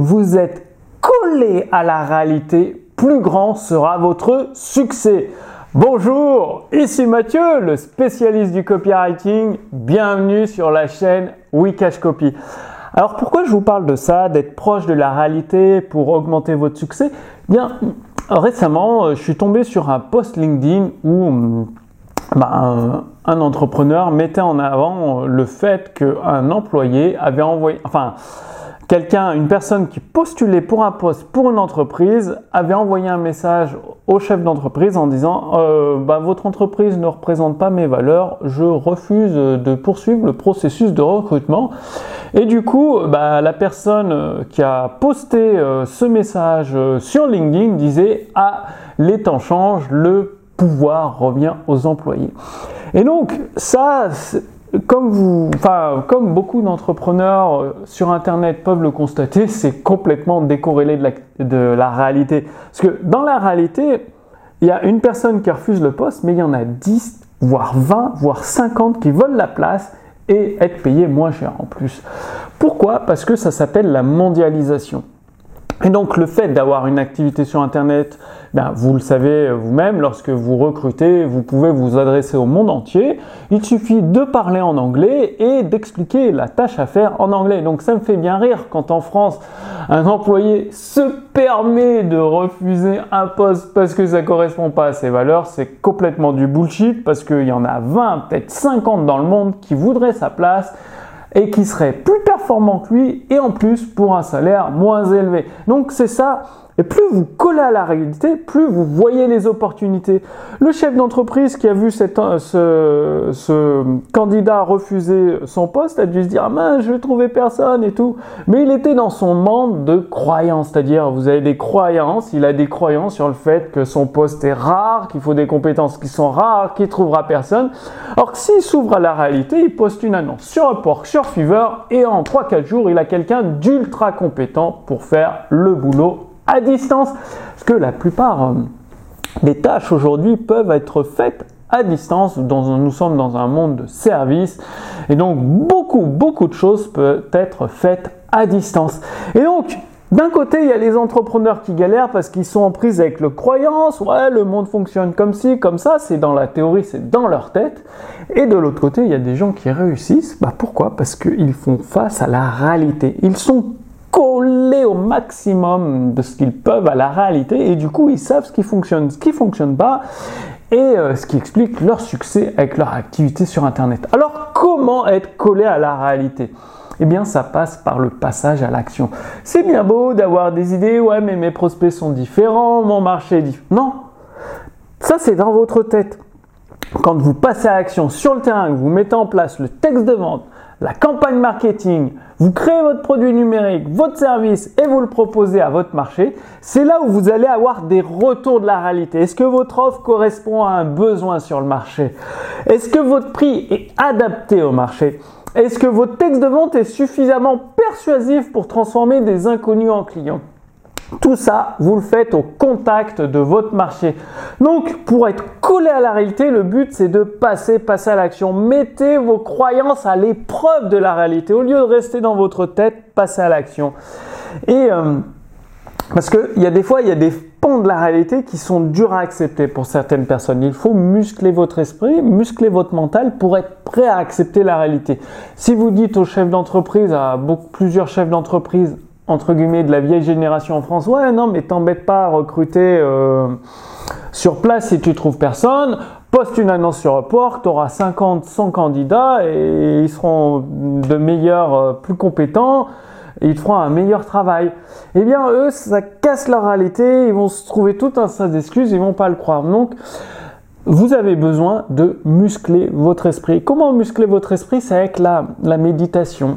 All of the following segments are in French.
vous êtes collé à la réalité, plus grand sera votre succès. Bonjour, ici Mathieu, le spécialiste du copywriting. Bienvenue sur la chaîne Wikash Copy. Alors pourquoi je vous parle de ça, d'être proche de la réalité pour augmenter votre succès? Bien, récemment, euh, je suis tombé sur un post LinkedIn où bah, un, entrepreneur mettait en avant le fait qu'un employé avait envoyé, enfin, quelqu'un, une personne qui postulait pour un poste pour une entreprise avait envoyé un message au chef d'entreprise en disant euh, bah, votre entreprise ne représente pas mes valeurs, je refuse de poursuivre le processus de recrutement. Et du coup, bah, la personne qui a posté euh, ce message sur LinkedIn disait ah les temps changent, le pouvoir revient aux employés. Et donc ça, comme beaucoup d'entrepreneurs euh, sur Internet peuvent le constater, c'est complètement décorrélé de la, de réalité. Parce que dans la réalité, il y a une personne qui refuse le poste, mais il y en a 10, voire 20, voire 50 qui veulent la place et être payés moins cher en plus. Pourquoi? Parce que ça s'appelle la mondialisation. Et donc le fait d'avoir une activité sur Internet, ben, vous le savez vous-même, lorsque vous recrutez, vous pouvez vous adresser au monde entier. Il suffit de parler en anglais et d'expliquer la tâche à faire en anglais. Donc ça me fait bien rire quand en France, un employé se permet de refuser un poste parce que ça correspond pas à ses valeurs. C'est complètement du bullshit parce qu'il y en a 20, peut-être 50 dans le monde qui voudraient sa place et qui serait plus performant que lui et en plus pour un salaire moins élevé. Donc c'est ça et plus vous collez à la réalité, plus vous voyez les opportunités. Le chef d'entreprise qui a vu euh, ce, candidat refuser son poste a dû se dire ah mince, je vais trouver personne et tout. Mais il était dans son monde de croyances, c'est-à-dire vous avez des croyances, il a des croyances sur le fait que son poste est rare, qu'il faut des compétences qui sont rares, qu'il trouvera personne. Alors que s'il s'ouvre à la réalité, il poste une annonce sur Upwork, sur Fiverr et en 3-4 jours, il a quelqu'un d'ultra compétent pour faire le boulot à distance. Parce que la plupart euh, des tâches aujourd'hui peuvent être faites à distance. Dans, nous sommes dans un monde de services et donc beaucoup, beaucoup de choses peuvent être faites à distance. Et donc, d'un côté, il y a les entrepreneurs qui galèrent parce qu'ils sont en prise avec le croyance, ouais, le monde fonctionne comme ci, comme ça, c'est dans la théorie, c'est dans leur tête. Et de l'autre côté, il y a des gens qui réussissent. Bah pourquoi? Parce qu'ils font face à la réalité. Ils sont au maximum de ce qu'ils peuvent à la réalité et du coup ils savent ce qui fonctionne, ce qui fonctionne pas et euh, ce qui explique leur succès avec leur activité sur internet. Alors comment être collé à la réalité? Eh bien, ça passe par le passage à l'action. C'est bien beau d'avoir des idées, ouais, mais mes prospects sont différents, mon marché différent. Non, ça c'est dans votre tête. Quand vous passez à l'action sur le terrain, vous mettez en place le texte de vente, la campagne marketing, vous créez votre produit numérique, votre service et vous le proposez à votre marché, c'est là où vous allez avoir des retours de la réalité. Est-ce que votre offre correspond à un besoin sur le marché? Est-ce que votre prix est adapté au marché? Est-ce que votre texte de vente est suffisamment persuasif pour transformer des inconnus en clients? Tout ça, vous le faites au contact de votre marché. Donc, pour être collé à la réalité, le but c'est de passer, passer à l'action. Mettez vos croyances à l'épreuve de la réalité. Au lieu de rester dans votre tête, passez à l'action. Et euh, parce qu'il y a des fois, il y a des pans de la réalité qui sont durs à accepter pour certaines personnes. Il faut muscler votre esprit, muscler votre mental pour être prêt à accepter la réalité. Si vous dites aux chefs d'entreprise, à beaucoup, plusieurs chefs d'entreprise, entre guillemets de la vieille génération en France, ouais non mais t'embête pas à recruter euh, sur place si tu trouves personne, poste une annonce sur Upwork, tu auras 50, 100 candidats et ils seront de meilleurs, euh, plus compétents, ils feront un meilleur travail. Eh bien eux, ça casse leur réalité, ils vont se trouver tout un tas d'excuses, ils vont pas le croire. Donc vous avez besoin de muscler votre esprit. Comment muscler votre esprit? C'est avec la méditation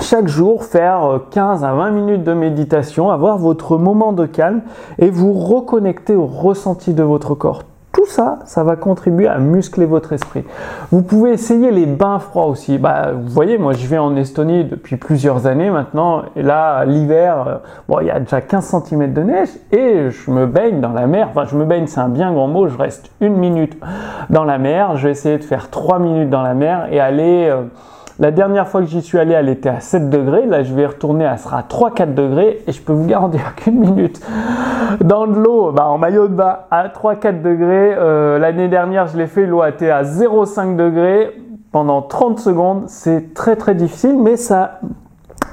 chaque jour faire 15 euh, à 20 minutes de méditation, avoir votre moment de calme et vous reconnecter au ressenti de votre corps. Tout ça, ça va contribuer à muscler votre esprit. Vous pouvez essayer les bains froids aussi. Bah, vous voyez, moi je vais en Estonie depuis plusieurs années maintenant. Et là, l'hiver, euh, bon, il y a déjà 15 cm de neige et je me baigne dans la mer. Enfin, je me baigne, c'est un bien grand mot. Je reste une minute dans la mer. Je vais essayer de faire 3 minutes dans la mer et aller... Euh, La dernière fois que j'y suis allé, elle était à 7 degrés. Là, je vais retourner, elle sera à 3-4 degrés. Et je peux vous garantir qu'une minute dans de l'eau, bah, en maillot de bain, à 3-4 degrés. Euh, l'année dernière, je l'ai fait, l'eau était à 0,5 degrés pendant 30 secondes. C'est très très difficile, mais ça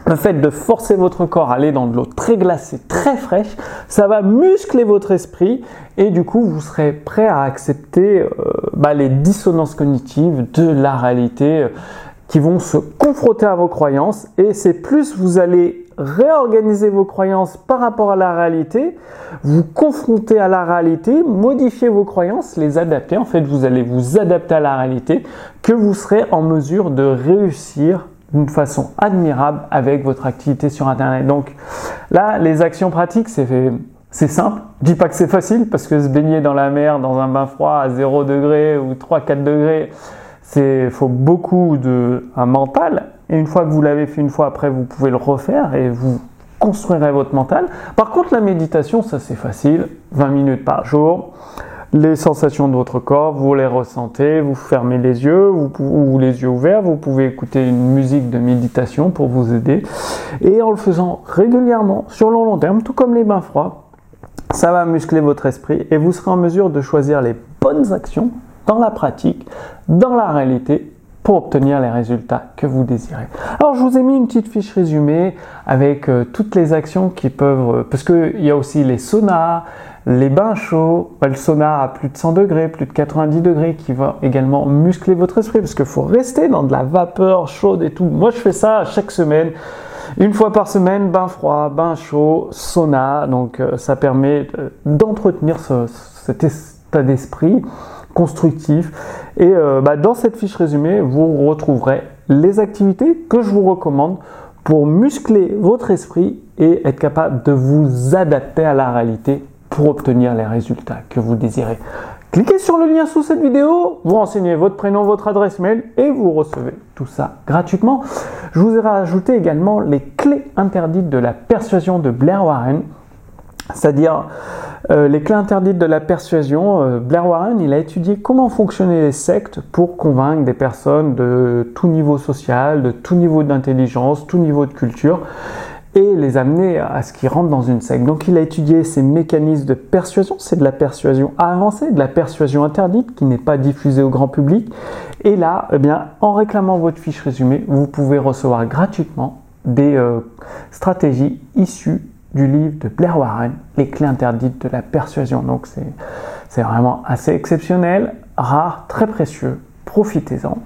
le fait de forcer votre corps à aller dans de l'eau très glacée, très fraîche, ça va muscler votre esprit et du coup vous serez prêt à accepter euh, bah, les dissonances cognitives de la réalité euh, qui vont se confronter à vos croyances et c'est plus vous allez réorganiser vos croyances par rapport à la réalité, vous confronter à la réalité, modifier vos croyances, les adapter. En fait, vous allez vous adapter à la réalité que vous serez en mesure de réussir d'une façon admirable avec votre activité sur Internet. Donc là, les actions pratiques, c'est simple. Je dis pas que c'est facile parce que se baigner dans la mer, dans un bain froid à 0 degré ou 3-4 degrés, c'est faut beaucoup de un mental. Et une fois que vous l'avez fait une fois, après vous pouvez le refaire et vous construirez votre mental. Par contre, la méditation, ça c'est facile, 20 minutes par jour les sensations de votre corps, vous les ressentez, vous fermez les yeux vous, ou les yeux ouverts, vous pouvez écouter une musique de méditation pour vous aider. Et en le faisant régulièrement, sur le long terme, tout comme les bains froids, ça va muscler votre esprit et vous serez en mesure de choisir les bonnes actions dans la pratique, dans la réalité, pour obtenir les résultats que vous désirez. Alors je vous ai mis une petite fiche résumée avec euh, toutes les actions qui peuvent, euh, parce qu'il y a aussi les saunas, les bains chauds, le sauna à plus de 100 degrés, plus de 90 degrés qui va également muscler votre esprit parce qu'il faut rester dans de la vapeur chaude et tout. Moi je fais ça chaque semaine. Une fois par semaine, bain froid, bain chaud, sauna. Donc euh, ça permet d'entretenir cet état d'esprit constructif. Et euh, bah, dans cette fiche résumée, vous retrouverez les activités que je vous recommande pour muscler votre esprit et être capable de vous adapter à la réalité pour obtenir les résultats que vous désirez. Cliquez sur le lien sous cette vidéo, vous renseignez votre prénom, votre adresse mail et vous recevez tout ça gratuitement. Je vous ai rajouté également les clés interdites de la persuasion de Blair Warren, c'est-à-dire euh, les clés interdites de la persuasion. Euh, Blair Warren, il a étudié comment fonctionnaient les sectes pour convaincre des personnes de tout niveau social, de tout niveau d'intelligence, tout niveau de culture et les amener à ce qu'ils rentrent dans une secte. Donc il a étudié ces mécanismes de persuasion, c'est de la persuasion avancée, de la persuasion interdite qui n'est pas diffusée au grand public. Et là, eh bien, en réclamant votre fiche résumée, vous pouvez recevoir gratuitement des euh, stratégies issues du livre de Blair Warren, Les clés interdites de la persuasion. Donc c'est vraiment assez exceptionnel, rare, très précieux. Profitez-en.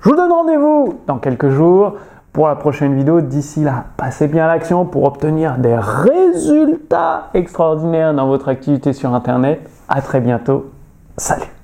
Je vous donne rendez-vous dans quelques jours pour la prochaine vidéo. D'ici là, passez bien à l'action pour obtenir des résultats extraordinaires dans votre activité sur Internet. À très bientôt. Salut